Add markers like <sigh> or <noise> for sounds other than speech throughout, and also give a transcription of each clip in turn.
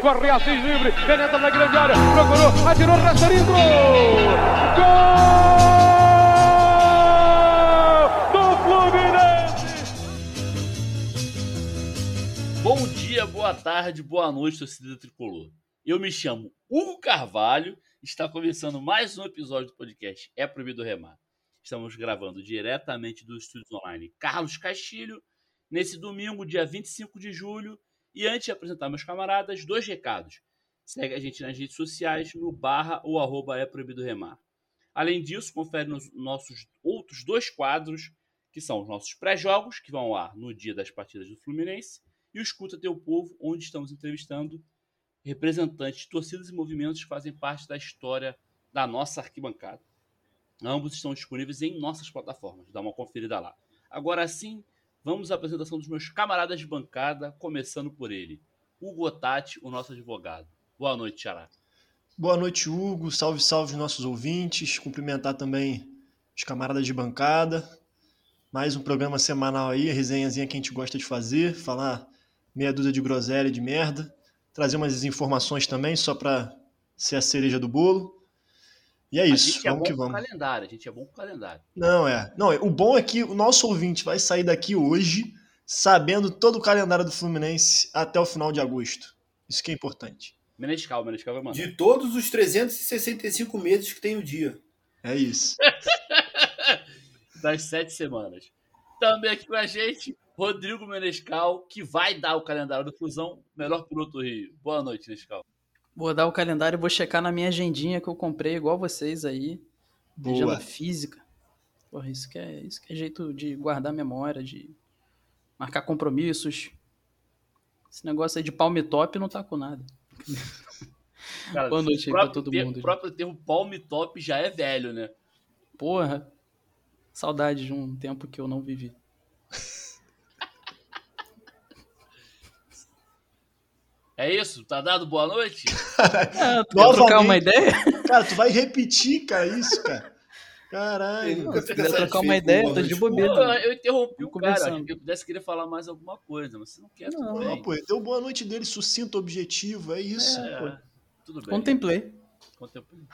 corre Assis livre, penetra na grande área, procurou, atirou, rastreiro, gol! Fluminense! Bom dia, boa tarde, boa noite, torcida tricolor. Eu me chamo Hugo Carvalho, está começando mais um episódio do podcast É Proibido Remar. Estamos gravando diretamente do estúdio online Carlos Castilho, nesse domingo, dia 25 de julho. E antes de apresentar meus camaradas, dois recados. Segue a gente nas redes sociais no barra ou arroba é proibido remar. Além disso, confere nos nossos outros dois quadros, que são os nossos pré-jogos, que vão ao ar no dia das partidas do Fluminense, e o Escuta Teu Povo, onde estamos entrevistando representantes de torcidas e movimentos que fazem parte da história da nossa arquibancada. Ambos estão disponíveis em nossas plataformas. Dá uma conferida lá. Agora sim, vamos à apresentação dos meus camaradas de bancada, começando por ele, Hugo Otati, o nosso advogado. Boa noite, Xará. Boa noite, Hugo. Salve, salve nossos ouvintes. Cumprimentar também os camaradas de bancada. Mais um programa semanal aí, a resenhazinha que a gente gosta de fazer, falar meia dúzia de groselha de merda, trazer umas informações também, só para ser a cereja do bolo. E é isso, é vamos que vamos. calendário, a gente é bom com calendário. Não, é. Não, o bom é que o nosso ouvinte vai sair daqui hoje sabendo todo o calendário do Fluminense até o final de agosto. Isso que é importante. Menescal, Menescal vai mandar. De todos os 365 meses que tem o dia. É isso. <laughs> das sete semanas. Também aqui com a gente, Rodrigo Menescal, que vai dar o calendário do Fusão, melhor piloto do Rio. Boa noite, Menescal. Vou dar o calendário e vou checar na minha agendinha que eu comprei, igual vocês aí. Boa. Agenda física. Porra, isso que, é, isso que é jeito de guardar memória, de marcar compromissos. Esse negócio aí de palme top não tá com nada. <laughs> Cara, Boa noite aí pra todo ter- mundo. O próprio termo palme top já é velho, né? Porra, saudade de um tempo que eu não vivi. É isso? Tá dado boa noite? <laughs> Ah, tu quer Novamente. trocar uma ideia? Cara, tu vai repetir, cara, isso, cara. Caralho. nunca se quiser trocar uma ideia, tô de bobeira. Pô, eu interrompi o cara. eu pudesse querer falar mais alguma coisa, mas você não quer, Não. Não, pô, deu boa noite dele, sucinto, objetivo, é isso. É, tudo bem. Contemplei. Contemplei.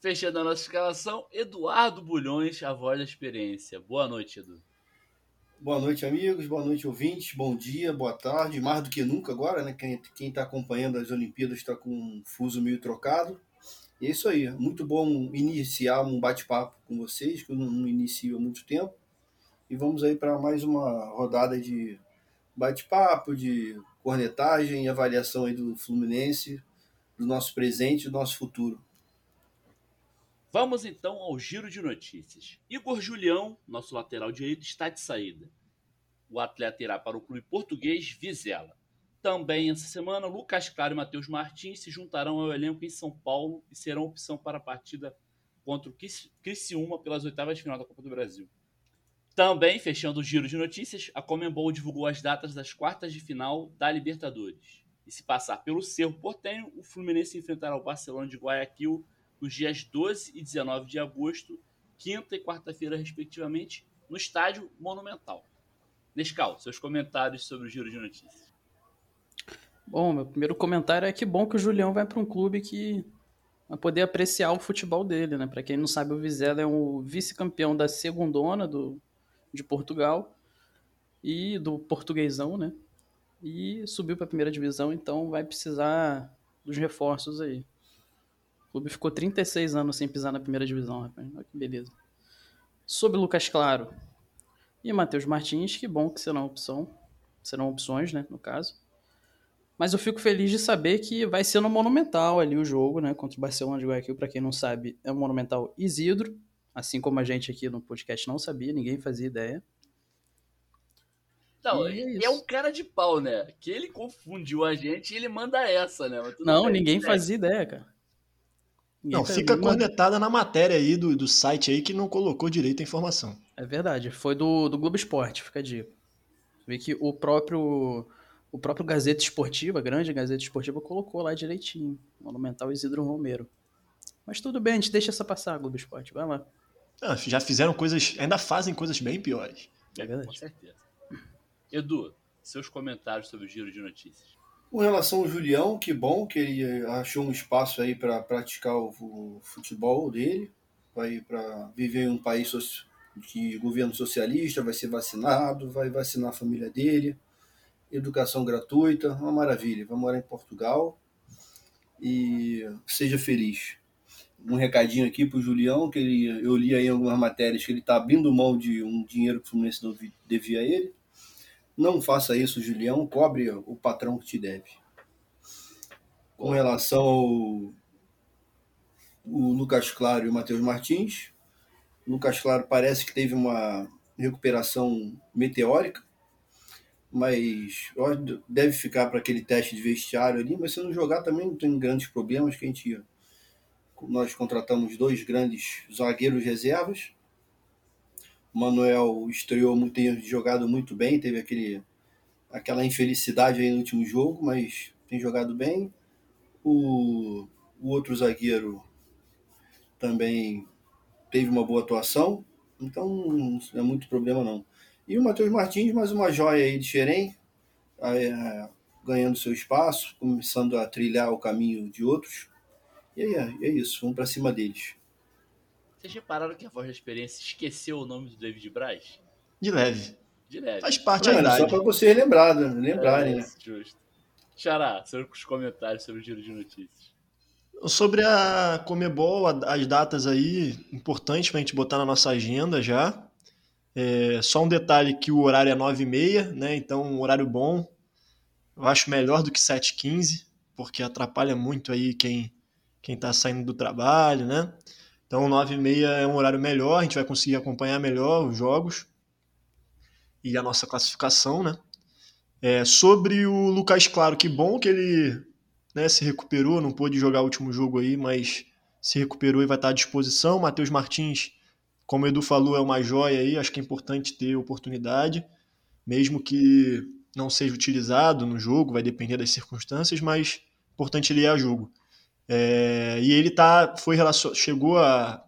Fechando a nossa escalação, Eduardo Bulhões, a voz da experiência. Boa noite, Edu. Boa noite, amigos. Boa noite, ouvintes. Bom dia, boa tarde. Mais do que nunca agora, né? Quem está acompanhando as Olimpíadas está com um fuso meio trocado. E é isso aí. Muito bom iniciar um bate-papo com vocês, que eu não, inicio há muito tempo. E vamos aí para mais uma rodada de bate-papo, de cornetagem e avaliação aí do Fluminense, do nosso presente e do nosso futuro. Vamos então ao giro de notícias. Igor Julião, nosso lateral direito, está de saída. O atleta irá para o clube português Vizela. Também essa semana, Lucas Claro e Matheus Martins se juntarão ao elenco em São Paulo e serão opção para a partida contra o Criciú- Criciúma pelas oitavas de final da Copa do Brasil. Também, fechando o giro de notícias, a Comembol divulgou as datas das quartas de final da Libertadores. E se passar pelo Cerro Portenho, o Fluminense enfrentará o Barcelona de Guayaquil nos dias 12 e 19 de agosto, quinta e quarta-feira, respectivamente, no Estádio Monumental. Nescal, seus comentários sobre o giro de notícias. Bom, meu primeiro comentário é que bom que o Julião vai para um clube que vai poder apreciar o futebol dele, né? Para quem não sabe, o Vizela é o vice-campeão da segundona do, de Portugal e do portuguesão, né? E subiu para a primeira divisão, então vai precisar dos reforços aí. O clube ficou 36 anos sem pisar na primeira divisão, rapaz. Olha que beleza. Sobre Lucas Claro e Matheus Martins, que bom que serão opção. Serão opções, né, no caso. Mas eu fico feliz de saber que vai ser no Monumental ali o jogo, né? Contra o Barcelona de Guayaquil, para quem não sabe, é o Monumental Isidro. Assim como a gente aqui no podcast não sabia, ninguém fazia ideia. Não, E é é, um cara de pau, né? Que ele confundiu a gente e ele manda essa, né? Não, ninguém né? fazia ideia, cara. Ninguém Não, fazia- fica Manda- cornetada na matéria aí do, do site aí que não colocou direito a informação. É verdade, foi do, do Globo Esporte, fica a dica. Vê que o próprio o próprio Gazeta Esportiva, a grande Gazeta Esportiva, colocou lá direitinho. Monumental Isidro Romero. Mas tudo bem, a gente deixa essa passar, Globo Esporte. Vai lá. Ah, já fizeram coisas, ainda fazem coisas bem piores. É Com verdade. certeza. Edu, seus comentários sobre o giro de notícias. Com relação ao Julião, que bom que ele achou um espaço aí para praticar o, futebol dele, vai para viver em um país de governo socialista, vai ser vacinado, vai vacinar a família dele, educação gratuita, uma maravilha. Vai morar em Portugal e seja feliz. Um recadinho aqui para o Julião, que ele, eu li aí algumas matérias que ele está abrindo mão de um dinheiro que o Fluminense devia a ele. Não faça isso, Julião, cobre o patrão que te deve. Com relação ao o Lucas Claro e o Matheus Martins, o Lucas Claro parece que teve uma recuperação meteórica, mas deve ficar para aquele teste de vestiário ali, mas se não jogar também não tem grandes problemas que a gente nós contratamos dois grandes zagueiros reservas. Manuel estreou muito, tem jogado muito bem, teve aquele aquela infelicidade aí no último jogo, mas tem jogado bem. O, o outro zagueiro também teve uma boa atuação, então não é muito problema não. E o Matheus Martins, mais uma joia aí de Xerém, ganhando seu espaço, começando a trilhar o caminho de outros. E aí, é, é isso, vamos para cima deles. Vocês repararam que a voz da experiência esqueceu o nome do David Braz? De leve. De leve. Faz parte da idade. Só para vocês lembrarem, lembrarem, é, né? Justo. Xará, os comentários sobre o giro de notícias. Sobre a Comebol, as datas aí, importantes para a gente botar na nossa agenda já. É, só um detalhe que o horário é 9h30, né? Então, um horário bom. Eu acho melhor do que 7h15, porque atrapalha muito aí quem quem está saindo do trabalho, né? Então, 9h30 é um horário melhor, a gente vai conseguir acompanhar melhor os jogos e a nossa classificação, né? É, sobre o Lucas Claro, que bom que ele né, se recuperou, não pôde jogar o último jogo aí, mas se recuperou e vai estar à disposição. Matheus Martins, como o Edu falou, é uma joia aí, acho que é importante ter oportunidade, mesmo que não seja utilizado no jogo, vai depender das circunstâncias, mas importante ele ir a jogo. É, e ele tá, foi chegou a,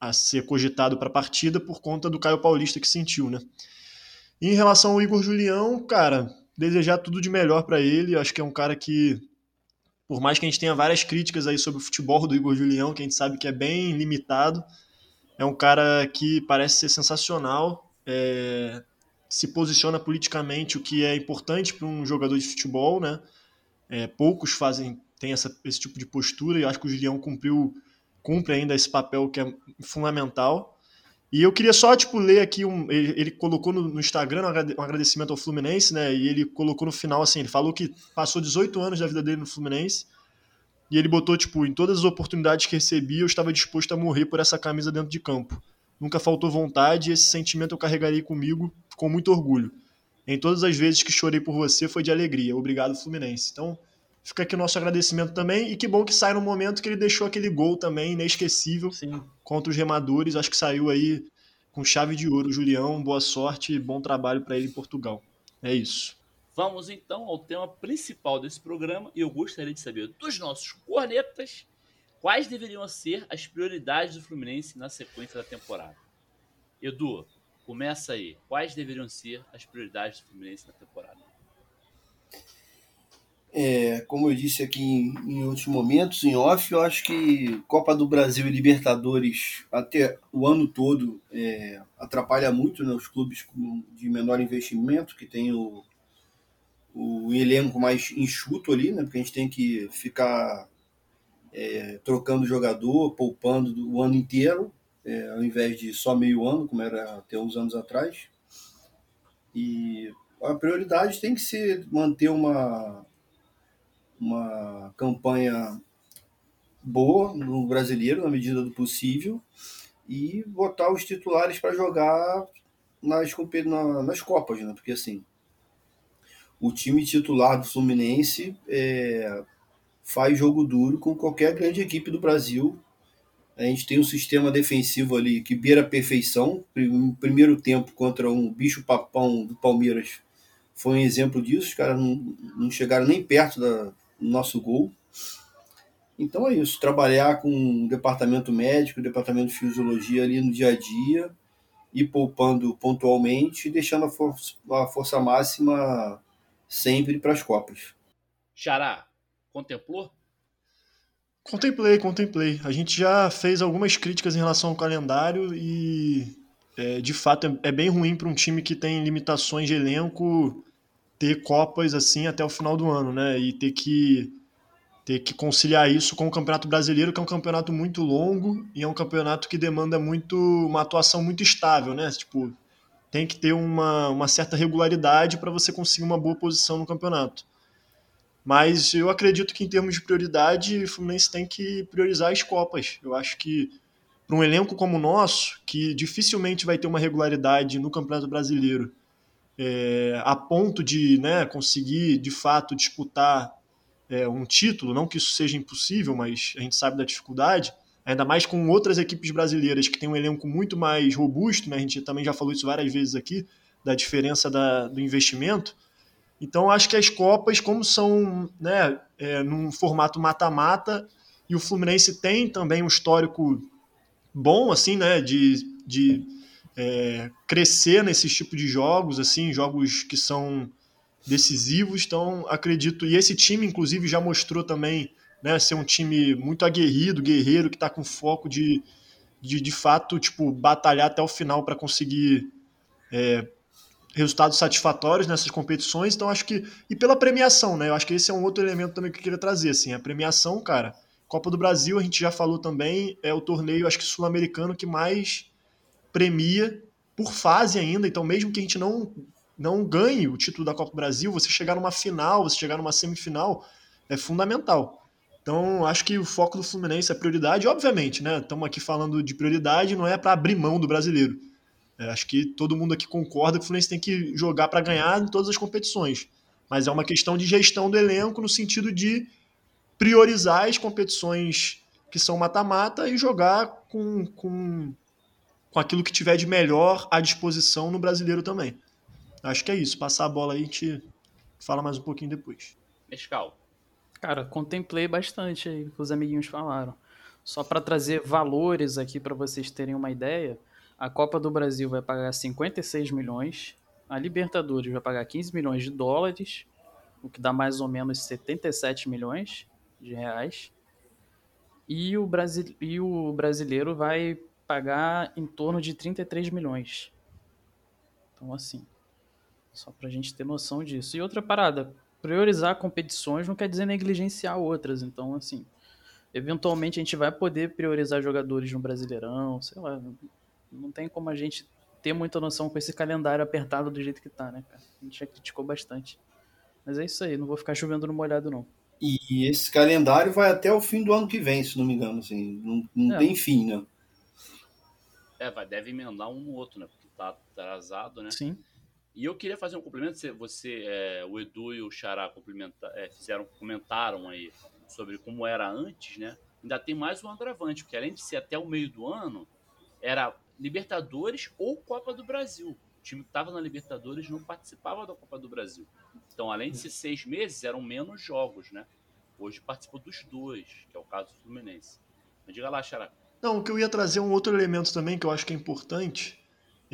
a ser cogitado para a partida por conta do Caio Paulista que sentiu, né? E em relação ao Igor Julião, cara, desejar tudo de melhor para ele. Acho que é um cara que, por mais que a gente tenha várias críticas aí sobre o futebol do Igor Julião, que a gente sabe que é bem limitado, é um cara que parece ser sensacional, é, se posiciona politicamente, o que é importante para um jogador de futebol, né? É, poucos fazem tem essa, esse tipo de postura e acho que o Julião cumpriu cumpre ainda esse papel que é fundamental. E eu queria só, tipo, ler aqui, um, ele, ele colocou no, no, Instagram um agradecimento ao Fluminense, né, e ele colocou no final, assim, ele falou que passou 18 anos da vida dele no Fluminense, e ele botou, tipo, em todas as oportunidades que recebi, eu estava disposto a morrer por essa camisa dentro de campo. Nunca faltou vontade e esse sentimento eu carregarei comigo com muito orgulho. Em todas as vezes que chorei por você foi de alegria. Obrigado, Fluminense. Então, Fica aqui o nosso agradecimento também. E que bom que sai no momento que ele deixou aquele gol também inesquecível Sim. contra os remadores. Acho que saiu aí com chave de ouro. Julião, boa sorte e bom trabalho para ele em Portugal. É isso. Vamos então ao tema principal desse programa e eu gostaria de saber dos nossos cornetas quais deveriam ser as prioridades do Fluminense na sequência da temporada. Edu, começa aí. Quais deveriam ser as prioridades do Fluminense na temporada? É, como eu disse aqui em, em, outros momentos, em off, eu acho que Copa do Brasil e Libertadores até o ano todo é, atrapalha muito né, os clubes de menor investimento, que tem o, o elenco mais enxuto ali, né, porque a gente tem que ficar é, trocando jogador, poupando o ano inteiro, é, ao invés de só meio ano, como era até uns anos atrás. E a prioridade tem que ser manter uma uma campanha boa no brasileiro, na medida do possível, e botar os titulares para jogar nas, nas Copas, né? Porque assim, o time titular do Fluminense é, faz jogo duro com qualquer grande equipe do Brasil. A gente tem um sistema defensivo ali que beira a perfeição. Primeiro tempo contra um bicho papão do Palmeiras foi um exemplo disso. Os caras não, não chegaram nem perto da, nosso gol. Então é isso, trabalhar com o departamento médico, o departamento de fisiologia ali no dia a dia e poupando pontualmente, deixando a força, a força máxima sempre para as Copas. Xará, contemplou? Contemplei, contemplei. A gente já fez algumas críticas em relação ao calendário e, é, de fato, é, é bem ruim para um time que tem limitações de elenco ter Copas assim até o final do ano, né? E ter que ter que conciliar isso com o Campeonato Brasileiro, que é um campeonato muito longo e é um campeonato que demanda muito uma atuação muito estável, né? Tipo, tem que ter uma, uma certa regularidade para você conseguir uma boa posição no campeonato. Mas eu acredito que em termos de prioridade, o Fluminense tem que priorizar as Copas. Eu acho que para um elenco como o nosso, que dificilmente vai ter uma regularidade no Campeonato Brasileiro, é, a ponto de né, conseguir de fato disputar é, um título, não que isso seja impossível, mas a gente sabe da dificuldade, ainda mais com outras equipes brasileiras que têm um elenco muito mais robusto, né? a gente também já falou isso várias vezes aqui, da diferença da, do investimento. Então, acho que as Copas, como são né, é, num formato mata-mata, e o Fluminense tem também um histórico bom, assim, né, de, de é, crescer nesse tipo de jogos, assim, jogos que são decisivos. Então, acredito. E esse time, inclusive, já mostrou também né, ser um time muito aguerrido, guerreiro, que está com foco de, de, de fato, tipo, batalhar até o final para conseguir é, resultados satisfatórios nessas competições. Então, acho que. E pela premiação, né? Eu acho que esse é um outro elemento também que eu queria trazer. Assim, a premiação, cara. Copa do Brasil, a gente já falou também, é o torneio, acho que sul-americano, que mais premia por fase ainda. Então, mesmo que a gente não não ganhe o título da Copa do Brasil, você chegar numa final, você chegar numa semifinal, é fundamental. Então, acho que o foco do Fluminense é prioridade, obviamente, né? Estamos aqui falando de prioridade, não é para abrir mão do brasileiro. É, acho que todo mundo aqui concorda que o Fluminense tem que jogar para ganhar em todas as competições. Mas é uma questão de gestão do elenco no sentido de priorizar as competições que são mata-mata e jogar com, com, com aquilo que tiver de melhor à disposição no brasileiro também. Acho que é isso. Passar a bola aí, a gente fala mais um pouquinho depois. Mescal. Cara, contemplei bastante aí o que os amiguinhos falaram. Só para trazer valores aqui para vocês terem uma ideia, a Copa do Brasil vai pagar 56 milhões, a Libertadores vai pagar 15 milhões de dólares, o que dá mais ou menos 77 milhões de reais. E o, Brasil, e o brasileiro vai pagar em torno de 33 milhões. Então, assim, só pra gente ter noção disso. E outra parada, priorizar competições não quer dizer negligenciar outras. Então, assim, eventualmente a gente vai poder priorizar jogadores no Brasileirão, sei lá. Não tem como a gente ter muita noção com esse calendário apertado do jeito que tá, né, cara? A gente já criticou bastante. Mas é isso aí, não vou ficar chovendo no molhado, não. E esse calendário vai até o fim do ano que vem, se não me engano, assim. Não, não é. tem fim, né? É, vai, deve emendar um no outro, né? Porque tá atrasado, né? Sim. E eu queria fazer um complemento. Você, é, o Edu e o Xará complementa, é, fizeram, comentaram aí sobre como era antes, né? Ainda tem mais um agravante, porque além de ser até o meio do ano, era Libertadores ou Copa do Brasil. O time que estava na Libertadores não participava da Copa do Brasil. Então, além de ser seis meses, eram menos jogos, né? Hoje participou dos dois, que é o caso do Fluminense. Mas diga lá, Xará. Não, o que eu ia trazer um outro elemento também que eu acho que é importante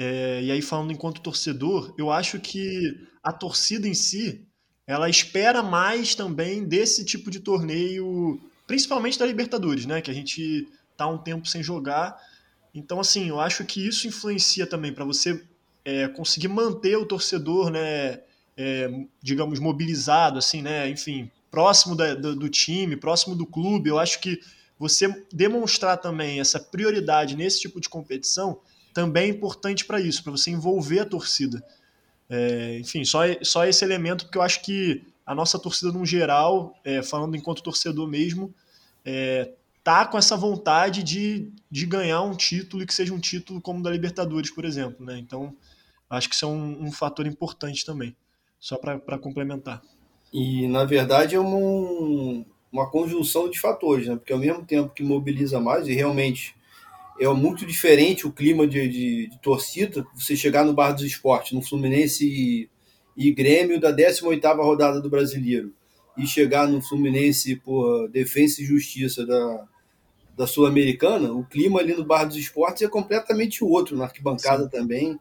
é, e aí, falando enquanto torcedor, eu acho que a torcida em si ela espera mais também desse tipo de torneio, principalmente da Libertadores, né? Que a gente tá um tempo sem jogar. Então, assim, eu acho que isso influencia também para você é, conseguir manter o torcedor, né? É, digamos, mobilizado, assim, né? Enfim, próximo da, do, do time, próximo do clube. Eu acho que você demonstrar também essa prioridade nesse tipo de competição também é importante para isso, para você envolver a torcida. É, enfim, só, só esse elemento, porque eu acho que a nossa torcida, no geral, é, falando enquanto torcedor mesmo, é, tá com essa vontade de, de ganhar um título e que seja um título como o da Libertadores, por exemplo. Né? Então, acho que isso é um, um fator importante também, só para complementar. E, na verdade, é uma, uma conjunção de fatores, né? porque ao mesmo tempo que mobiliza mais, e realmente é muito diferente o clima de, de, de, torcida. Você chegar no Bar dos Esportes, no Fluminense e, e Grêmio da 18ª rodada do Brasileiro, e chegar no Fluminense por Defesa e Justiça da, da Sul-Americana, o clima ali no Bar dos Esportes é completamente outro, na arquibancada Sim. também.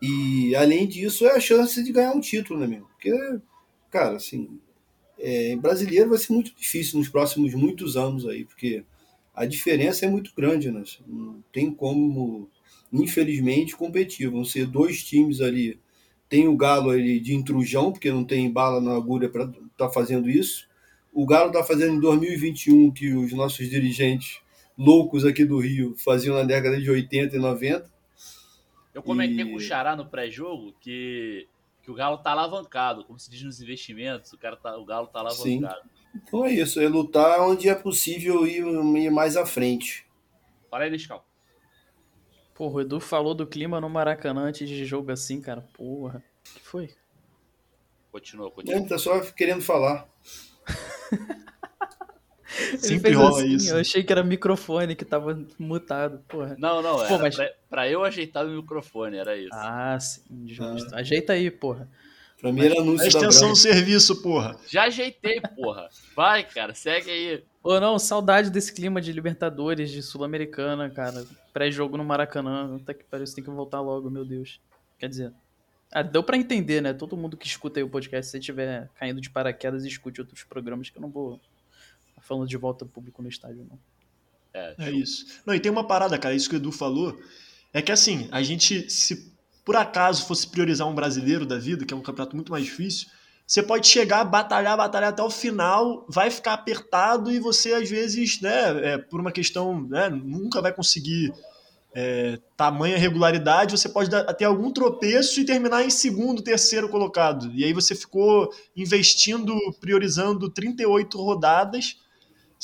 E, além disso, é a chance de ganhar um título, né, meu? Porque, cara, assim, é, brasileiro vai ser muito difícil nos próximos muitos anos aí, porque a diferença é muito grande, né? Não tem como, infelizmente, competir. Vão ser dois times ali. Tem o Galo ali de intrujão, porque não tem bala na agulha para estar tá fazendo isso. O Galo está fazendo em 2021 que os nossos dirigentes loucos aqui do Rio faziam na década de 80 e 90. Eu comentei E- com o Xará no pré-jogo que, que o Galo tá alavancado, como se diz nos investimentos, o, cara tá, o Galo tá alavancado. Então é isso, é lutar onde é possível ir, ir mais à frente. Fala aí, Nescau. Porra, o Edu falou do clima no Maracanã antes de jogo assim, cara. Porra. O que foi? Continua, continua. Ele tá só querendo falar. <laughs> Sempre fez rola assim, isso. Eu achei que era microfone que tava mutado, porra. Não, não, Pô, era mas- pra, pra eu ajeitar o microfone, era isso. Ah, sim. justo. Ajeita aí, porra. Mim era anúncio no Brahma. serviço, porra. Já ajeitei, porra. Vai, cara, segue aí. Ô, não, saudade desse clima de Libertadores, de Sul-Americana, cara. Pré-jogo no Maracanã. Até que parece que tem que voltar logo, meu Deus. Quer dizer. Ah, deu pra entender, né? Todo mundo que escuta aí o podcast, se você estiver caindo de paraquedas, escute outros programas que eu não vou falando de volta ao público no estádio, não. É, É isso. Não, e tem uma parada, cara, isso que o Edu falou, é que assim, a gente, se por acaso fosse priorizar um brasileiro da vida, que é um campeonato muito mais difícil, você pode chegar, batalhar, batalhar até o final, vai ficar apertado e você, às vezes, né, é, por uma questão, né, nunca vai conseguir é, tamanha regularidade, você pode dar- ter algum tropeço e terminar em segundo, terceiro colocado. E aí você ficou investindo, priorizando 38 rodadas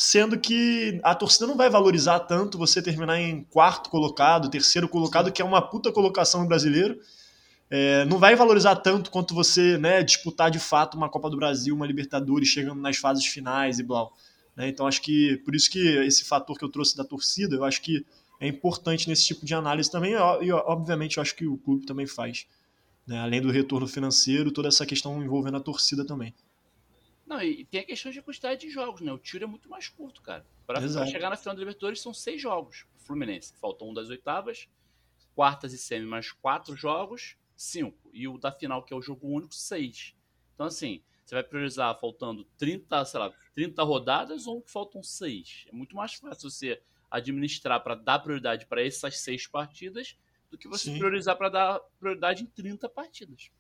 sendo que a torcida não vai valorizar tanto você terminar em quarto colocado, terceiro colocado, que é uma puta colocação no brasileiro. É, não vai valorizar tanto quanto você né, disputar de fato uma Copa do Brasil, uma Libertadores, chegando nas fases finais e blá. né? Então acho que por isso que esse fator que eu trouxe da torcida, eu acho que é importante nesse tipo de análise também, e obviamente eu acho que o clube também faz. né? Além do retorno financeiro, toda essa questão envolvendo a torcida também. Não, e tem a questão de quantidade de jogos, né? O tiro é muito mais curto, cara. Exato. chegar na final da Libertadores são seis jogos. O Fluminense, faltam um das oitavas, quartas e semi mais quatro jogos, cinco. E o da final, que é o jogo único, seis. Então, assim, você vai priorizar faltando 30, sei lá, 30 rodadas ou que faltam seis. É muito mais fácil você administrar para dar prioridade para essas seis partidas do que você Sim. priorizar para dar prioridade em 30 partidas.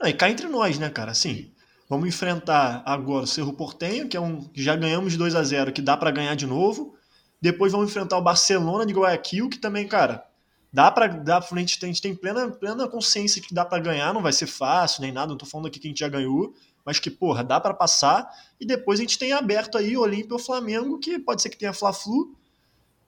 Não, e cá entre nós, né, cara? Assim, vamos enfrentar agora o Cerro Portenho, que é um que já ganhamos de 2 a 0 que dá pra ganhar de novo. Depois vamos enfrentar o Barcelona de Guayaquil, que também, cara, dá para dá pra gente, a gente tem plena, plena consciência que dá pra ganhar, não vai ser fácil nem nada, não tô falando aqui que a gente já ganhou, mas que, porra, dá pra passar. E depois a gente tem aberto aí o Olímpia ou Flamengo, que pode ser que tenha Fla-Flu,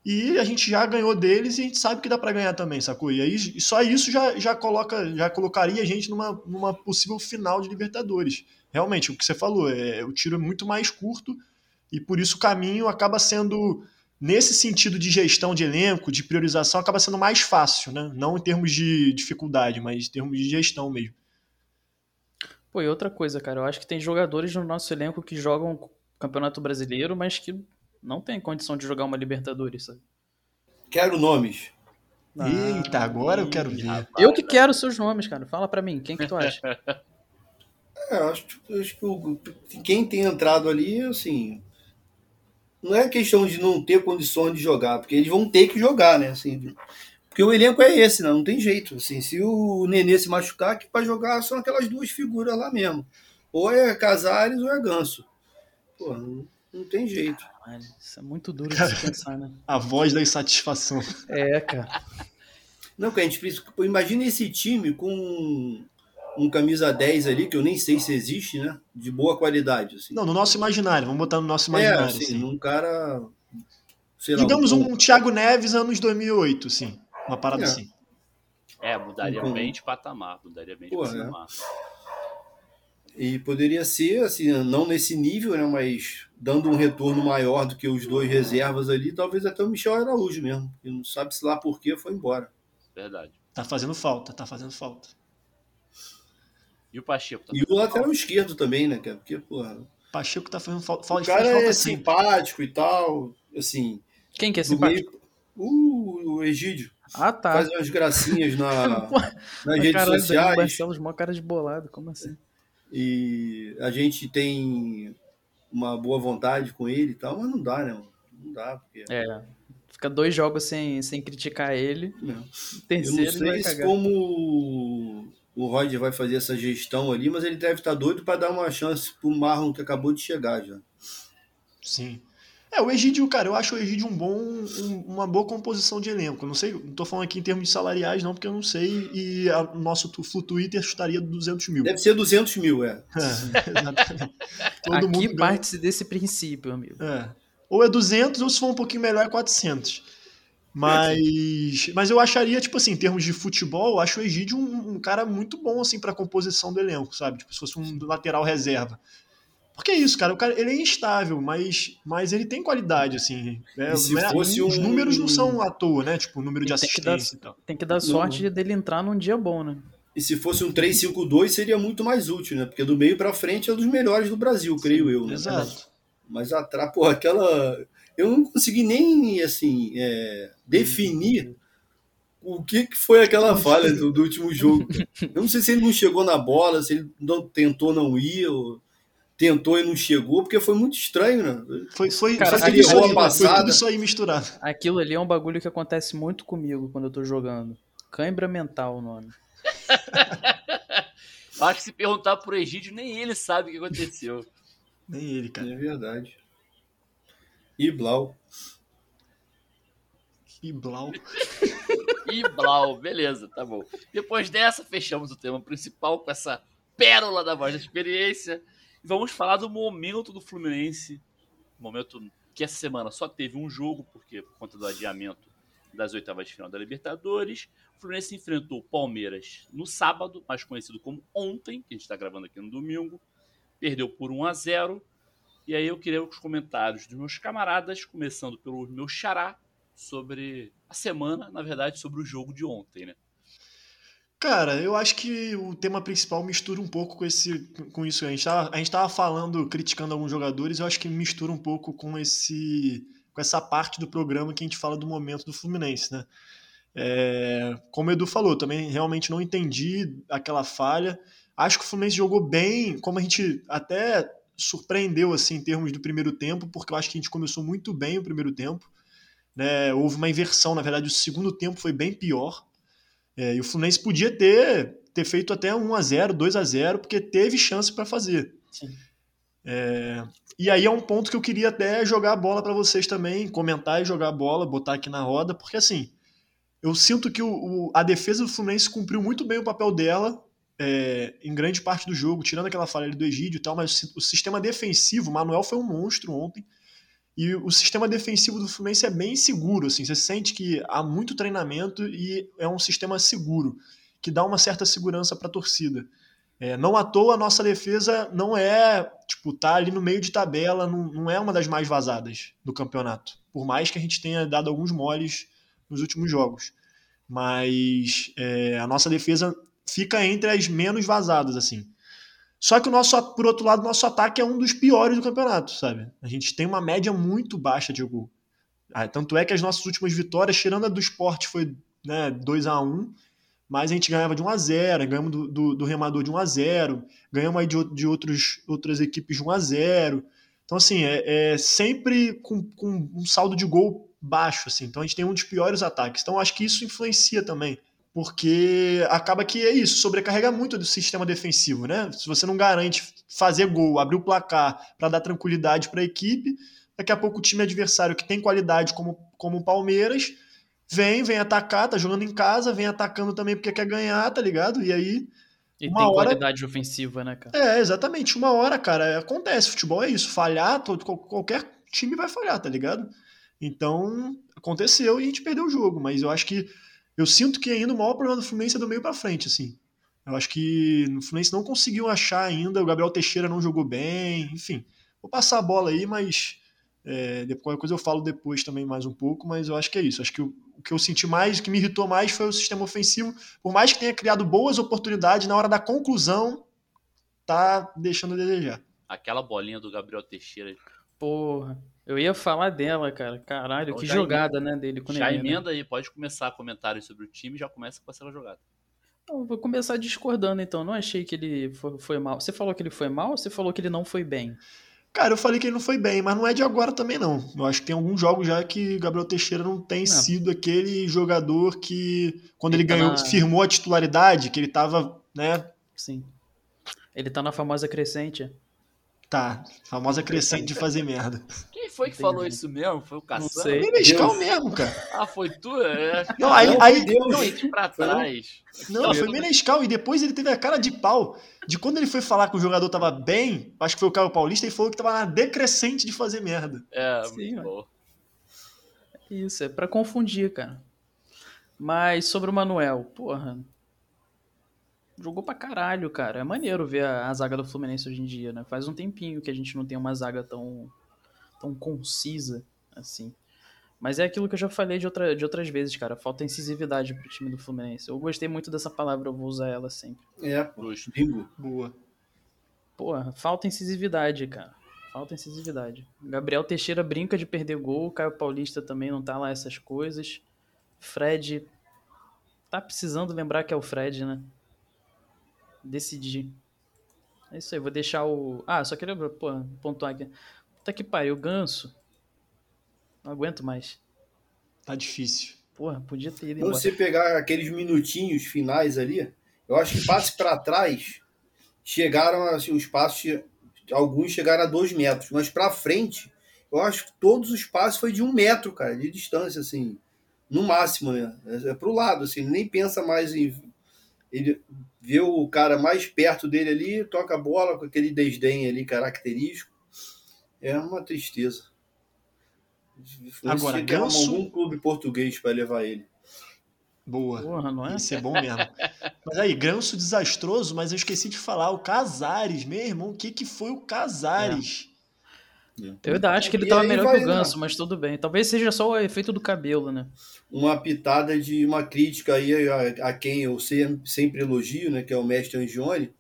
e a gente já ganhou deles e a gente sabe que dá pra ganhar também, sacou? E aí só isso já, já coloca, já colocaria a gente numa, numa possível final de Libertadores. Realmente, o que você falou, é, o tiro é muito mais curto e por isso o caminho acaba sendo, nesse sentido de gestão de elenco, de priorização, acaba sendo mais fácil, né? Não em termos de dificuldade, mas em termos de gestão mesmo. Pô, e outra coisa, cara, eu acho que tem jogadores no nosso elenco que jogam Campeonato Brasileiro, mas que não tem condição de jogar uma Libertadores, sabe? Quero nomes. Ah, Eita, agora eu quero ver. rapaz. Eu que quero seus nomes, cara. Fala pra mim, quem que tu acha? <laughs> É, acho, acho que o- quem tem entrado ali, assim. Não é questão de não ter condições de jogar, porque eles vão ter que jogar, né? Assim, porque o elenco é esse, né? Não tem jeito. Assim, se o Nenê se machucar, que para jogar são aquelas duas figuras lá mesmo. Ou é Casares ou é Ganso. Pô, não, não tem jeito. Caralho, isso é muito duro de se pensar, né? <laughs> A voz da insatisfação. É, cara. Não, que a gente Imagina esse time com um camisa 10 ali, que eu nem sei se existe, né? De boa qualidade. Assim. Não, no nosso imaginário, vamos botar no nosso é, imaginário. assim, assim. num cara. Sei lá, Digamos um Thiago Neves anos 2008, sim. Uma parada É. assim. É, mudaria Uhum. bem de patamar. Mudaria bem de Pô, patamar. E poderia ser, assim, não nesse nível, né? Mas dando um retorno maior do que os dois reservas ali, talvez até o Michel Araújo mesmo. Que não sabe se lá por que foi embora. Verdade. Tá fazendo falta, tá fazendo falta. E o Pacheco? Tá E o lateral esquerdo também, né, cara? Porque, porra, Pacheco tá fazendo falta. o cara falta é sempre. simpático e tal. Assim, Quem que é simpático? meio. Uh, o Egídio. Ah, tá. Faz umas gracinhas na, <laughs> nas Caralho, redes Danilo sociais. Barcelos, mó cara de bolado, como assim? E a gente tem uma boa vontade com ele e tal, mas não dá, né? Não dá, porque. É. Fica dois jogos sem, sem criticar ele. Não. Terceiro Eu não sei se como o Roger vai fazer essa gestão ali, mas ele deve estar doido para dar uma chance pro Marlon que acabou de chegar já. Sim. É, o Egídio, cara, eu acho o Egídio um bom, um, uma boa composição de elenco. Não sei, não tô falando aqui em termos de salariais, não, porque eu não sei. E o nosso Flu Twitter estaria 200 mil. Deve ser 200 mil, é. é <laughs> exatamente. Todo aqui parte desse princípio, amigo. É. Ou é 200, ou se for um pouquinho melhor, é 400. Mas, mas eu acharia, tipo assim, em termos de futebol, eu acho o Egídio um, um cara muito bom, assim, pra composição do elenco, sabe? Tipo, se fosse um lateral reserva. Porque é isso, cara. O cara ele é instável, mas, mas ele tem qualidade, assim. É, se é, fosse os um... números não são à toa, né? Tipo, o número de assistência e tal. Tem que dar sorte não. dele entrar num dia bom, né? E se fosse um 3-5-2 seria muito mais útil, né? Porque do meio para frente é um dos melhores do Brasil, Sim, creio eu. Né? Exato. Mas atrás, pô, aquela. Eu não consegui nem, assim, é, definir o que, que foi aquela falha do, do último jogo. Eu não sei se ele não chegou na bola, se ele não, tentou não ir. Ou tentou e não chegou, porque foi muito estranho, né? Foi, foi, Cara, foi, tudo, isso aí, foi tudo isso aí misturado. Aquilo ali é um bagulho que acontece muito comigo quando eu tô jogando. Cãibra mental o nome. <laughs> Acho que se perguntar pro Egídio, nem ele sabe o que aconteceu. nem ele, cara. É verdade. E Blau. E Blau. <laughs> e Blau, beleza, tá bom. Depois dessa, fechamos o tema principal com essa pérola da voz da experiência. E vamos falar do momento do Fluminense. Momento que essa semana só teve um jogo, porque por conta do adiamento das oitavas de final da Libertadores. O Fluminense enfrentou o Palmeiras no sábado, mais conhecido como ontem, que a gente está gravando aqui no domingo. Perdeu por 1 a 0 E aí eu queria os comentários dos meus camaradas, começando pelo meu xará, sobre a semana, na verdade, sobre o jogo de ontem, né? Cara, eu acho que o tema principal mistura um pouco com, esse, com isso. A gente, tava, a gente falando, criticando alguns jogadores, eu acho que mistura um pouco com esse com essa parte do programa que a gente fala do momento do Fluminense, né? É, como o Edu falou, também realmente não entendi aquela falha. Acho que o Fluminense jogou bem, como a gente até surpreendeu assim em termos do primeiro tempo, porque eu acho que a gente começou muito bem o primeiro tempo. Né? Houve uma inversão, na verdade, o segundo tempo foi bem pior. É, e o Fluminense podia ter, ter feito até 1 a 0 2 a 0 porque teve chance para fazer. É, e aí é um ponto que eu queria até jogar a bola para vocês também, comentar e jogar a bola, botar aqui na roda, porque assim, eu sinto que o, o, a defesa do Fluminense cumpriu muito bem o papel dela é, em grande parte do jogo, tirando aquela falha do Egídio e tal, mas o, o sistema defensivo, o Manuel foi um monstro ontem, e o sistema defensivo do Fluminense é bem seguro, assim, você sente que há muito treinamento e é um sistema seguro, que dá uma certa segurança para a torcida. É, não à toa a nossa defesa não é, tipo, tá ali no meio de tabela, não, não é uma das mais vazadas do campeonato. Por mais que a gente tenha dado alguns moles nos últimos jogos. Mas é, a nossa defesa fica entre as menos vazadas, assim. Só que o nosso, por outro lado, nosso ataque é um dos piores do campeonato, sabe? A gente tem uma média muito baixa de gol. Ah, tanto é que as nossas últimas vitórias, tirando a do esporte, foi né, 2 a 1 mas a gente ganhava de 1 a 0 ganhamos do, do, do remador de 1 a 0 ganhamos aí de, de outros, outras equipes de 1 a 0 Então, assim, é, é sempre com, com, um saldo de gol baixo, assim. Então a gente tem um dos piores ataques. Então acho que isso influencia também porque acaba que é isso, sobrecarrega muito do sistema defensivo, né? Se você não garante fazer gol, abrir o placar para dar tranquilidade para a equipe, daqui a pouco o time adversário que tem qualidade como, como o Palmeiras vem, vem atacar, tá jogando em casa, vem atacando também porque quer ganhar, tá ligado? E aí e uma tem hora... qualidade ofensiva, né, cara? É, exatamente. Uma hora, cara, acontece. Futebol é isso. Falhar, todo, qualquer time vai falhar, tá ligado? Então, aconteceu e a gente perdeu o jogo. Mas eu acho que eu sinto que ainda o maior problema do Fluminense é do meio para frente, assim. Eu acho que o Fluminense não conseguiu achar ainda, o Gabriel Teixeira não jogou bem, enfim. Vou passar a bola aí, mas é, depois, qualquer coisa eu falo depois também mais um pouco, mas eu acho que é isso. Acho que o, o que eu senti mais, o que me irritou mais foi o sistema ofensivo. Por mais que tenha criado boas oportunidades, na hora da conclusão, tá deixando a desejar. Aquela bolinha do Gabriel Teixeira. Porra. Eu ia falar dela, cara. Caralho, então, que jogada, emenda, né, dele com Já emenda aí, pode começar comentários sobre o time, já começa com essa jogada. Não, vou começar discordando então. Não achei que ele foi, foi, mal. Você falou que ele foi mal ou você falou que ele não foi bem? Cara, eu falei que ele não foi bem, mas não é de agora também, não. Eu acho que tem alguns jogos já que Gabriel Teixeira não tem Não. sido aquele jogador que, quando ele, Ele tá ganhou, na- firmou a titularidade, que ele tava, né? Sim. Ele tá na famosa crescente. Tá, famosa crescente de fazer merda. <laughs> Foi que Entendi. falou isso mesmo? Foi o Caçamba? sei. É Nescau Deus. mesmo, cara. Ah, foi tu? É. Não, aí, Não, aí, foi. Não, indo pra Foi não? trás. não, foi Menescal. E depois ele teve a cara de pau de quando ele foi falar que o jogador tava bem, acho que foi o Caio Paulista, ele falou que tava na decrescente de fazer merda. É, Sim, muito bom. Isso, é pra confundir, cara. Mas sobre o Manuel, porra. Jogou pra caralho, cara. É maneiro ver a, a zaga do Fluminense hoje em dia, né? Faz um tempinho que a gente não tem uma zaga tão, tão concisa assim. Mas é aquilo que eu já falei de, outra, de outras vezes, cara. Falta incisividade pro time do Fluminense. Eu gostei muito dessa palavra, eu vou usar ela sempre. É, Justo. bingo. Boa. Porra, falta incisividade, cara. Falta incisividade. Gabriel Teixeira brinca de perder gol, Caio Paulista também não tá lá essas coisas. Fred tá precisando lembrar que é o Fred, né? Decidir. É isso aí, vou deixar o. Ah, só queria pô, pontuar aqui. Puta que pariu, ganso. Não aguento mais. Tá difícil. Porra, podia ter ido Quando embora. você pegar aqueles minutinhos finais ali, eu acho que passe para trás chegaram assim, os passos, alguns chegaram a dois metros, mas para frente, eu acho que todos os passos foi de um metro, cara, de distância, assim, no máximo, né? É, é pro lado, assim, ele nem pensa mais em. Ele vê o cara mais perto dele ali, toca a bola com aquele desdém ali característico. É uma tristeza. Agora, Ganso- algum clube português para levar ele. Boa. Porra, não é? Isso é bom mesmo. Mas aí, Granço desastroso, mas eu esqueci de falar, o Casares, meu irmão, o que que foi o Casares? Eu ainda acho que ele E tava aí melhor que o? Ganso, mas tudo bem. Talvez seja só o efeito do cabelo, né? uma pitada de uma crítica aí a, a quem eu se- sempre elogio, né, que é o mestre Angione,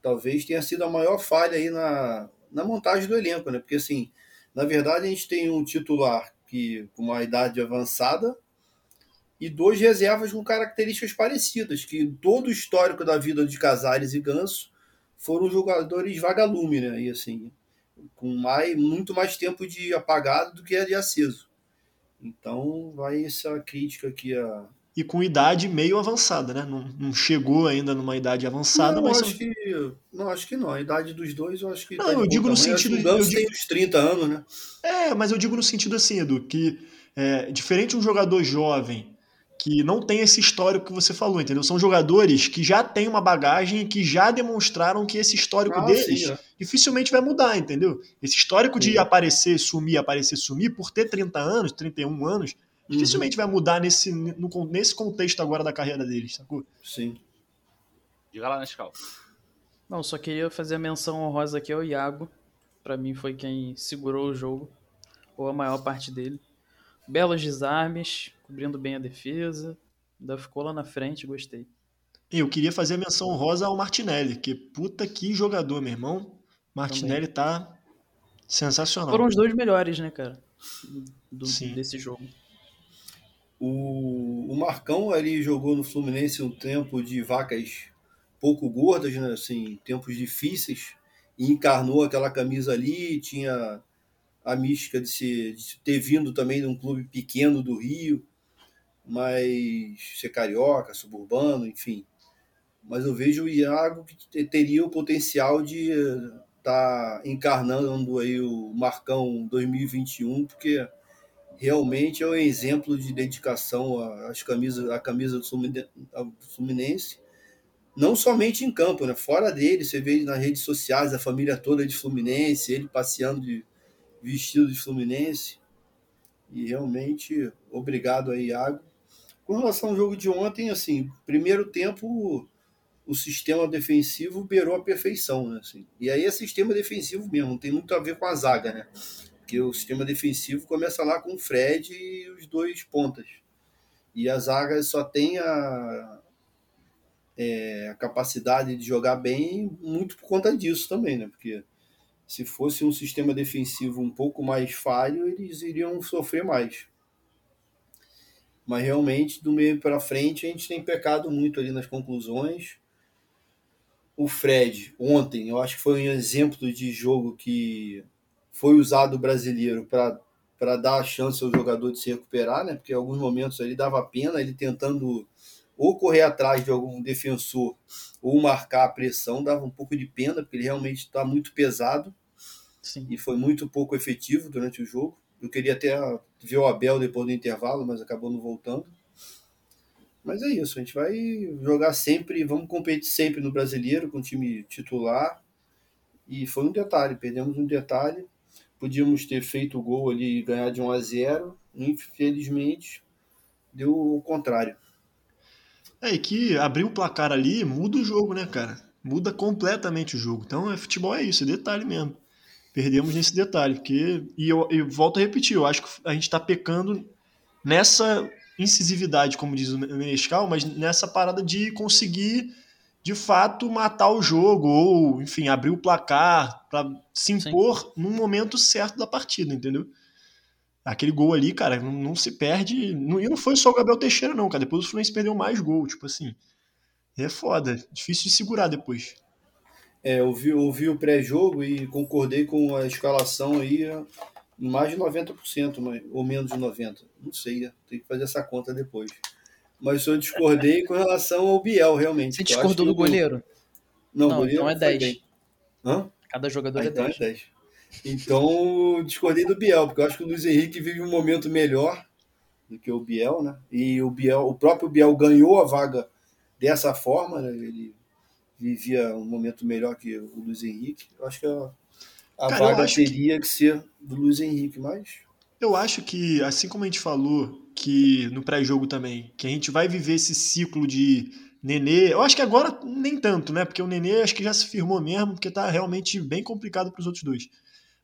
talvez tenha sido a maior falha aí na, na montagem do elenco, né? Porque assim, na verdade a gente tem um titular que com uma idade avançada e dois reservas com características parecidas, que todo o histórico da vida de Casares e Ganso foram jogadores vagalume, né? E assim, com mais, muito mais tempo de apagado do que de aceso. Então vai essa crítica aqui a. E com idade meio avançada, né? Não, não chegou ainda numa idade avançada, não, mas acho que. Não, acho que não. A idade dos dois eu acho que. Não, tá de eu digo no tamanho. Sentido- Ganso eu digo- tem uns 30 anos, né? É, mas eu digo no sentido assim, Edu, que é, diferente de um jogador jovem que não tem esse histórico que você falou, entendeu? São jogadores que já têm uma bagagem e que já demonstraram que esse histórico Ah, deles sim, é. dificilmente vai mudar, entendeu? Esse histórico de Sim. aparecer, sumir, aparecer, sumir, por ter 30 anos, 31 anos, Uhum, dificilmente vai mudar nesse, no, nesse contexto agora da carreira deles, sacou? Sim. Diga lá na escala. Não, só queria fazer a menção honrosa aqui ao Iago. Pra mim foi quem segurou o jogo, ou a maior parte dele. Belos desarmes, cobrindo bem a defesa. Ainda ficou lá na frente, gostei. E eu queria fazer a menção honrosa ao Martinelli, que puta que jogador, meu irmão. Martinelli tá sensacional. Foram os dois melhores, né, cara? Do, Sim. desse jogo. O, o Marcão ele jogou no Fluminense um tempo de vacas pouco gordas, né? Assim, tempos difíceis, e encarnou aquela camisa ali, tinha a mística de, ser, de ter vindo também de um clube pequeno do Rio, mas ser carioca, suburbano, enfim. Mas eu vejo o Iago que te- teria o potencial de estar encarnando aí o Marcão 2021, porque realmente é um exemplo de dedicação às camisas, à camisa do Fluminense. Não somente em campo, né? fora dele, você vê nas redes sociais a família toda de Fluminense, ele passeando de vestido de Fluminense. E realmente, obrigado aí, Iago. Com relação ao jogo de ontem, assim, primeiro tempo o sistema defensivo beirou a perfeição, né? Assim. E aí é sistema defensivo mesmo, não tem muito a ver com a zaga, né? Porque o sistema defensivo começa lá com o Fred e os dois pontas. E a zaga só tem a, é, a capacidade de jogar bem muito por conta disso também, né? Porque se fosse um sistema defensivo um pouco mais falho, eles iriam sofrer mais. Mas realmente, do meio para frente, a gente tem pecado muito ali nas conclusões. O Fred, ontem, eu acho que foi um exemplo de jogo que foi usado o brasileiro para dar a chance ao jogador de se recuperar, né? Porque em alguns momentos ali dava pena ele tentando ou correr atrás de algum defensor ou marcar a pressão, dava um pouco de pena, porque ele realmente está muito pesado Sim. e foi muito pouco efetivo durante o jogo. Eu queria até ver o Abel depois do intervalo, mas acabou não voltando. Mas é isso, a gente vai jogar sempre, vamos competir sempre no brasileiro com o time titular. E foi um detalhe, perdemos um detalhe. Podíamos ter feito o gol ali e ganhar de 1 a 0. Infelizmente, deu o contrário. É, e que abrir o placar ali muda o jogo, né, cara? Muda completamente o jogo. Então, é, futebol é isso, é detalhe mesmo. Perdemos nesse detalhe. Porque, e eu, eu volto a repetir, eu acho que a gente está pecando nessa incisividade, como diz o Menescal, mas nessa parada de conseguir de fato matar o jogo ou, enfim, abrir o placar para se impor Sim. no momento certo da partida, entendeu? Aquele gol ali, cara, não, não se perde. Não, e não foi só o Gabriel Teixeira, não, cara. Depois o Fluminense perdeu mais gol, tipo assim. É foda, difícil de segurar depois. É, eu vi, eu vi o pré-jogo e concordei com a escalação aí mais de 90%, ou menos de 90%. Não sei, tem que fazer essa conta depois. Mas eu discordei com relação ao Biel, realmente. Você discordou do goleiro? Não, não goleiro então é 10. Hã? Cada jogador ah, é então 10. É 10. Então, discordei do Biel, porque eu acho que o Luiz Henrique vive um momento melhor do que o Biel, né? E o Biel, o próprio Biel ganhou a vaga dessa forma, né? Ele vivia um momento melhor que o Luiz Henrique. Eu acho que a, a Cara, vaga teria que... que ser do Luiz Henrique, mas eu acho que, assim como a gente falou que no pré-jogo também, que a gente vai viver esse ciclo de Nenê. Eu acho que agora nem tanto, né? Porque o Nenê acho que já se firmou mesmo, porque tá realmente bem complicado para os outros dois.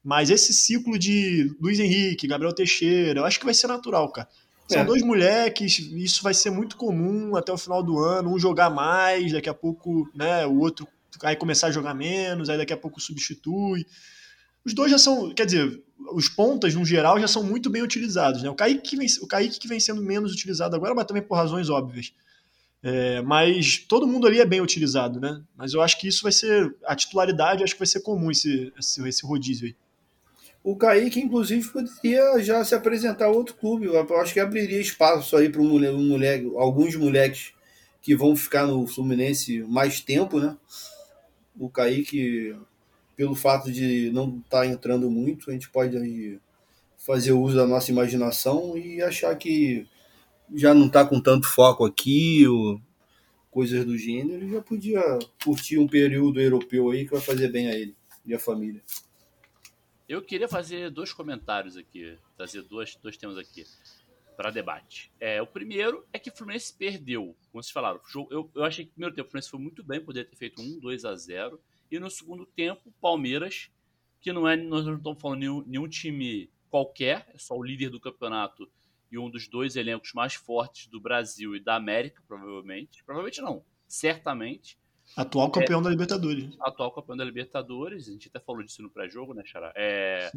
Mas esse ciclo de Luiz Henrique, Gabriel Teixeira, eu acho que vai ser natural, cara. São é. dois moleques, isso vai ser muito comum até o final do ano, um jogar mais, daqui a pouco, né, o outro aí começar a jogar menos, aí daqui a pouco substitui. Os dois já são, quer dizer, os pontas, no geral, já são muito bem utilizados, né? O Kaique que vem, o Kaique que vem sendo menos utilizado agora, mas também por razões óbvias. É, mas todo mundo ali é bem utilizado, né? Mas eu acho que isso vai ser, a titularidade, acho que vai ser comum esse, esse, esse rodízio aí. O Kaique, inclusive, poderia já se apresentar a outro clube. Eu acho que abriria espaço aí para um moleque, um moleque, alguns moleques que vão ficar no Fluminense mais tempo, né? O Kaique, pelo fato de não estar tá entrando muito, a gente pode fazer uso da nossa imaginação e achar que já não está com tanto foco aqui, ou coisas do gênero, já podia curtir um período europeu aí que vai fazer bem a ele e a família. Eu queria fazer dois comentários aqui, trazer dois, dois temas aqui para debate. É, o primeiro é que o Fluminense perdeu, como vocês falaram. Eu, eu achei que o primeiro tempo o Fluminense foi muito bem, poderia ter feito um 2 a 0 E no segundo tempo, Palmeiras, que não é, nós não estamos falando nenhum, nenhum time qualquer, é só o líder do campeonato e um dos dois elencos mais fortes do Brasil e da América, provavelmente. Provavelmente não, certamente. Atual campeão é, da Libertadores. Atual campeão da Libertadores, a gente até falou disso no pré-jogo, né, Xará? É,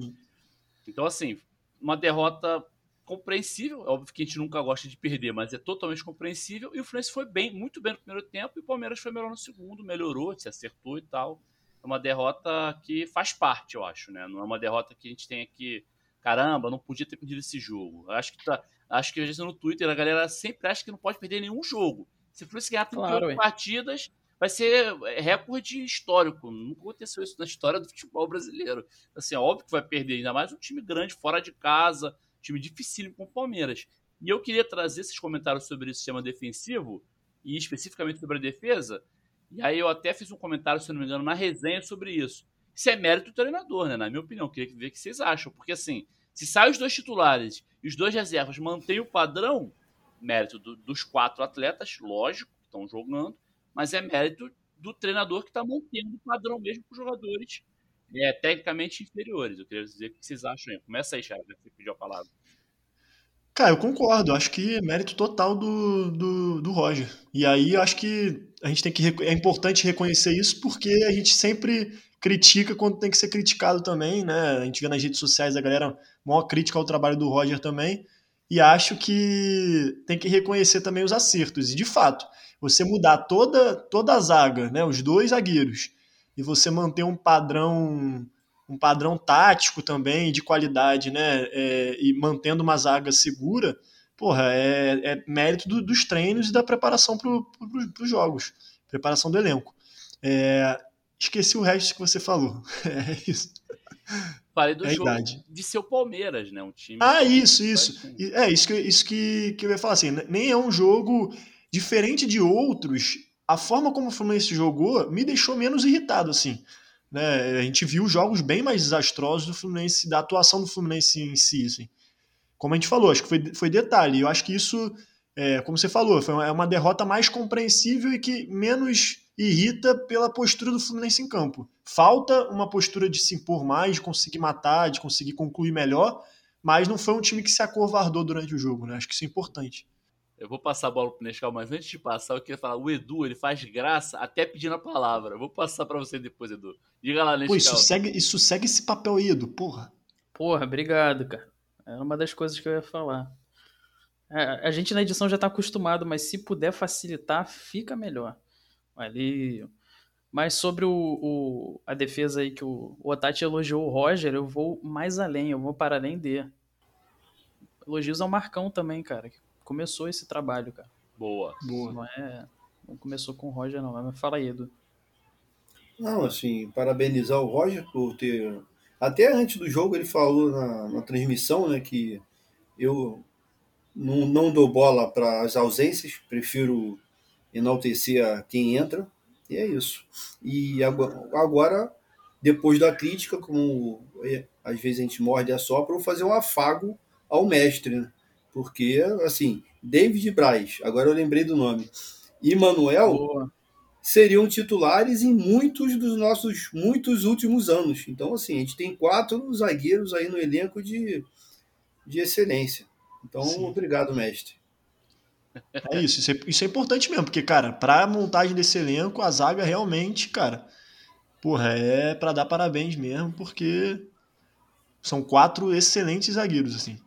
então, assim, uma derrota compreensível. É óbvio que a gente nunca gosta de perder, mas é totalmente compreensível. E o Fluminense foi bem, muito bem no primeiro tempo, e o Palmeiras foi melhor no segundo, melhorou, se acertou e tal. É uma derrota que faz parte, eu acho, né? Não é uma derrota que a gente tenha que. Caramba, não podia ter perdido esse jogo. Acho que tá. Acho que às vezes no Twitter a galera sempre acha que não pode perder nenhum jogo. Se o Fluminense ganhar 38 claro, partidas, vai ser é, recorde histórico. Nunca aconteceu isso na história do futebol brasileiro. Assim, é óbvio que vai perder, ainda mais um time grande, fora de casa, time dificílimo com o Palmeiras. E eu queria trazer esses comentários sobre o sistema defensivo, e especificamente sobre a defesa, e aí eu até fiz um comentário, se não me engano, na resenha sobre isso. Isso é mérito do treinador, né? Na minha opinião. Eu queria ver o que vocês acham. Porque, assim, se saem os dois titulares e os dois reservas mantêm o padrão, mérito do, dos quatro atletas, lógico, que estão jogando, mas é mérito do treinador que está mantendo o padrão mesmo com os jogadores é, tecnicamente inferiores. Eu queria dizer o que vocês acham. Começa aí, Charles, você pediu a palavra. Cara, eu concordo. Acho que é mérito total do, do, do Roger. E aí acho que a gente tem que. É importante reconhecer isso porque a gente sempre critica quando tem que ser criticado também, né? A gente vê nas redes sociais a galera maior crítica ao trabalho do Roger também. E acho que tem que reconhecer também os acertos. E de fato, você mudar toda, toda a zaga, né, os dois zagueiros, e você manter um padrão um padrão tático também, de qualidade, né? É, e mantendo uma zaga segura, porra, é, é mérito do, dos treinos e da preparação para pro, os jogos, preparação do elenco. É, esqueci o resto que você falou. <laughs> É isso. Falei do é jogo idade. de seu Palmeiras, né? Um time. Ah, isso, isso. É, isso que, isso que, que eu ia falar assim. Nem é um jogo diferente de outros. A forma como o Fluminense jogou me deixou menos irritado, assim. Né? A gente viu jogos bem mais desastrosos do Fluminense, da atuação do Fluminense em si, assim. Como a gente falou, acho que foi, foi detalhe. Eu acho que isso, é, como você falou, foi uma, é uma derrota mais compreensível e que menos irrita pela postura do Fluminense em campo. Falta uma postura de se impor mais, de conseguir matar, de conseguir concluir melhor, mas não foi um time que se acovardou durante o jogo, né? Acho que isso é importante. Eu vou passar a bola pro Nescau, mas antes de passar, eu queria falar, o Edu, ele faz graça até pedindo a palavra. Eu vou passar para você depois, Edu. Diga lá, Nescau. Pô, isso segue, isso segue esse papel aí, Edu, porra. Porra, obrigado, cara. É uma das coisas que eu ia falar. É, a gente na edição já tá acostumado, mas se puder facilitar, fica melhor. Ali. Mas sobre o, o, a defesa aí que o, o Otati elogiou o Roger, eu vou mais além, eu vou para além de. Elogios ao Marcão também, cara. Começou esse trabalho, cara. Boa. Boa. Não, é, não começou com o Roger, não. Mas fala aí, Edu. Não, assim, parabenizar o Roger por ter. Até antes do jogo ele falou na, na transmissão, né, que eu não, não dou bola para as ausências, prefiro enaltecer a quem entra, e é isso. E agora, depois da crítica, como é, às vezes a gente morde a sopra, vou fazer um afago ao mestre, né? Porque, assim, David Braz, agora eu lembrei do nome, e Manuel Boa. seriam titulares em muitos dos nossos muitos últimos anos. Então, assim, a gente tem quatro zagueiros aí no elenco de, de excelência. Então, Sim. obrigado, mestre. É isso, isso é, isso é importante mesmo, porque, cara, pra montagem desse elenco, a zaga realmente, cara, porra, é para dar parabéns mesmo, porque são quatro excelentes zagueiros, assim.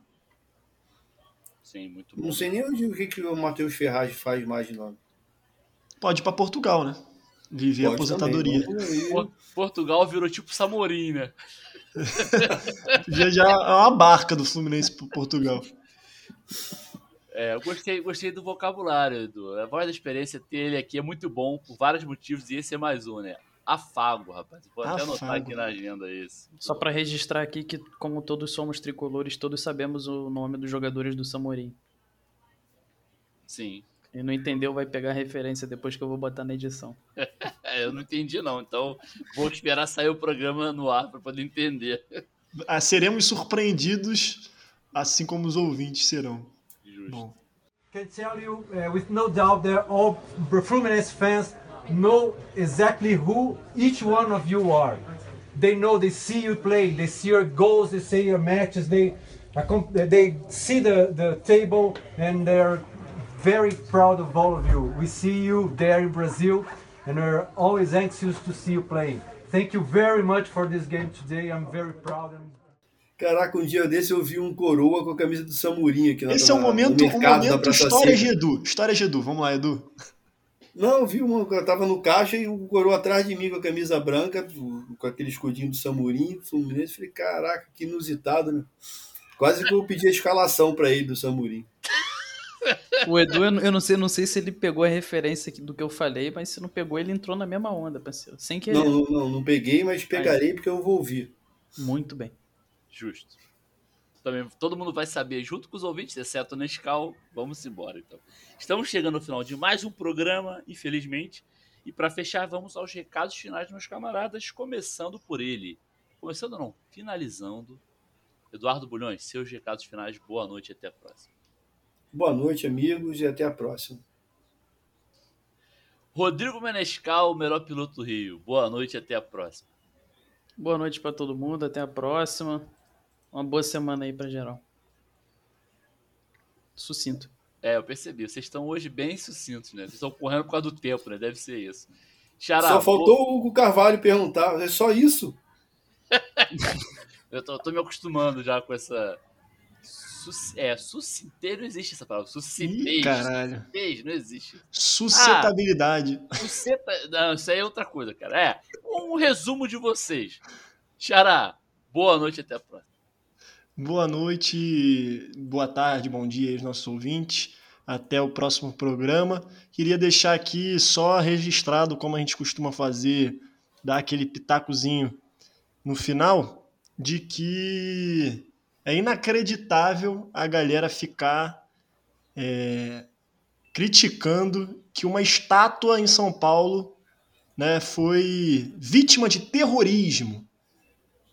Sim, muito bom. Não sei nem onde, o que, que o Matheus Ferraz faz mais de nome. Pode ir pra Portugal, né? Viver Pode a aposentadoria. Também, Portugal virou tipo Samorim, né? <laughs> já, já é uma barca do Fluminense pro Portugal. É, eu gostei, gostei do vocabulário, Edu. A voz da experiência ter ele aqui é muito bom por vários motivos e esse é mais um, né? Afago, rapaz. Vou até Afago. anotar aqui na agenda esse. Só para registrar aqui que, como todos somos tricolores, todos sabemos o nome dos jogadores do Samorim. Sim. Quem não entendeu vai pegar a referência depois que eu vou botar na edição. <laughs> eu não entendi, não. Então vou esperar sair o programa no ar para poder entender. Ah, seremos surpreendidos, assim como os ouvintes serão. Bom. Can tell you uh, with no doubt that all Fluminense fans know exactly who each one of you are. They know, they see you play, they see your goals, they see your matches, they they see the, the table and they're very proud of all of you. We see you there in Brazil and we're always anxious to see you playing. Thank you very much for this game today. I'm very proud. And Caraca, um dia desse eu vi um coroa com a camisa do Samurinho aqui na Esse é o momento, o momento história de Edu. História de Edu. Vamos lá, Edu. Não, eu vi uma, eu tava no caixa e o coroa atrás de mim com a camisa branca, com aquele escudinho do Samurinho, Fluminense. Falei, caraca, que inusitado, né? Quase que eu pedi a escalação para ele do Samurinho. O Edu, eu não sei, não sei se ele pegou a referência do que eu falei, mas se não pegou, ele entrou na mesma onda, parceiro. Sem querer. Não, não, não, não peguei, mas pegarei porque eu vou ouvir. Muito bem. Justo. Também todo mundo vai saber, junto com os ouvintes, exceto o Nescau. Vamos embora, então. Estamos chegando ao final de mais um programa, infelizmente. E para fechar, vamos aos recados finais, meus camaradas, começando por ele. Começando não, finalizando. Eduardo Bulhões, seus recados finais, boa noite e até a próxima. Boa noite, amigos, e até a próxima. Rodrigo Menescal, o melhor piloto do Rio. Boa noite e até a próxima. Boa noite para todo mundo, até a próxima. Uma boa semana aí para geral. Sucinto. É, eu percebi. Vocês estão hoje bem sucintos, né? Vocês estão correndo por causa do tempo, né? Deve ser isso. Xará, só faltou vou... o Hugo Carvalho perguntar. É só isso? <laughs> eu tô, tô, me acostumando já com essa. É, sucinteiro não existe essa palavra. Sucintez. Caralho. Sucintez, não existe. Suscetabilidade. Ah, suceta... Não, isso aí é outra coisa, cara. É, um resumo de vocês. Xará, boa noite até a próxima. Boa noite, boa tarde, bom dia aos nossos ouvintes. Até o próximo programa. Queria deixar aqui só registrado, como a gente costuma fazer, dar aquele pitacozinho no final, de que é inacreditável a galera ficar é, criticando que uma estátua em São Paulo né, foi vítima de terrorismo.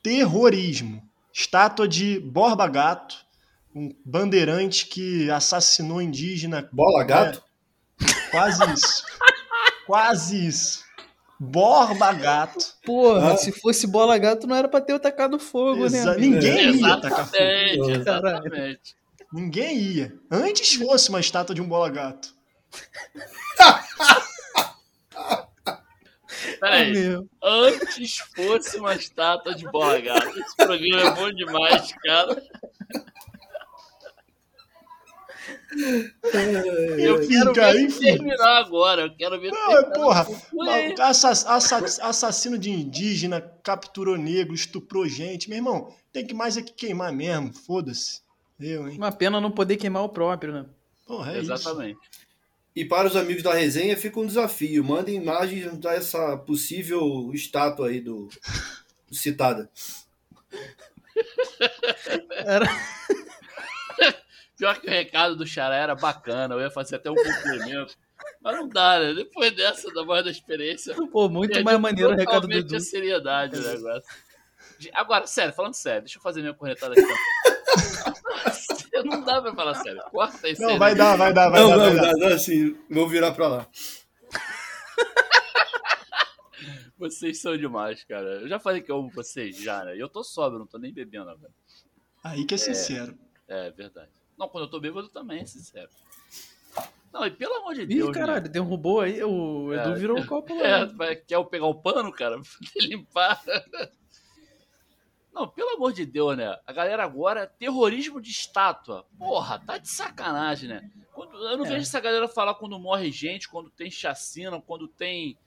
Terrorismo. Estátua de Borba Gato, um bandeirante que assassinou indígena. Bola Gato? É, quase isso. quase isso. Borba Gato. Porra, ah. se fosse bola gato, não era pra ter tacado fogo, né, Exa né? Ninguém ia tacar fogo. Exatamente. Ninguém ia. Antes fosse uma estátua de um bola gato. Peraí. Antes fosse uma estátua de bola gato. Esse programa é bom demais, cara. Eu quero ver enfim. terminar agora. Eu quero ver Não, porra, assassino de indígena, capturou negro, estuprou gente. Meu irmão, tem que mais é que queimar mesmo. Foda-se. Eu, hein? Uma pena não poder queimar o próprio, né? Porra, é Exatamente. Isso. E para os amigos da resenha fica um desafio. Mandem imagens dessa possível estátua aí do, citada. Era... <laughs> Pior que o recado do Xará era bacana, eu ia fazer até um cumprimento. Mas não dá, né? Depois dessa, da voz da experiência. Pô, muito mais maneiro o recado do Edu. a seriedade do negócio. Agora, sério, falando sério, deixa eu fazer minha corretada aqui. <laughs> <laughs> não dá pra falar sério. Corta isso. Não, vai dar, vai dar, vai não, dar. Não, vai dar, dar. assim, vou virar pra lá. <laughs> Vocês são demais, cara. Eu já falei que eu amo vocês, já, né? E eu tô sóbrio, não tô nem bebendo agora. Aí que é sincero. É, é verdade. Não, quando eu tô bêbado também é sincero. Não, e pelo amor de Ih, Deus. Ih, caralho, né? derrubou aí, o Edu é, virou <laughs> o copo lá. É, quer eu pegar o pano, cara? Pra limpar. Não, pelo amor de Deus, né? A galera agora, terrorismo de estátua. Porra, tá de sacanagem, né? Quando, eu não é. vejo essa galera falar quando morre gente, quando tem chacina, quando tem.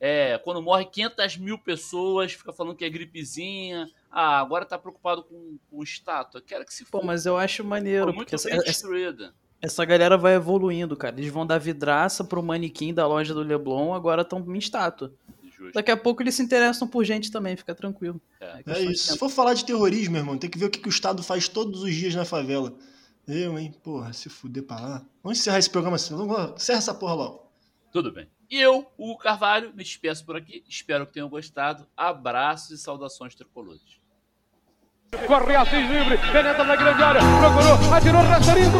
É, quando morre 500 mil pessoas, fica falando que é gripezinha. Ah, agora tá preocupado com, com estátua. Quero que se for. Pô, mas eu acho maneiro. Pô, muito bem essa, destruída. Essa galera vai evoluindo, cara. Eles vão dar vidraça pro manequim da loja do Leblon, agora estão em estátua. Justo. Daqui a pouco eles se interessam por gente também, fica tranquilo. É, é isso. Se for falar de terrorismo, irmão, tem que ver o que, que o Estado faz todos os dias na favela. Eu, hein? Porra, se fuder pra lá. Vamos encerrar esse programa assim. Vamos, encerra essa porra logo. Tudo bem. E eu, o Carvalho, me despeço por aqui. Espero que tenham gostado. Abraços e saudações tricolores. Corre Assis livre, penetra na grande área, procurou, atirou, Rasterinho,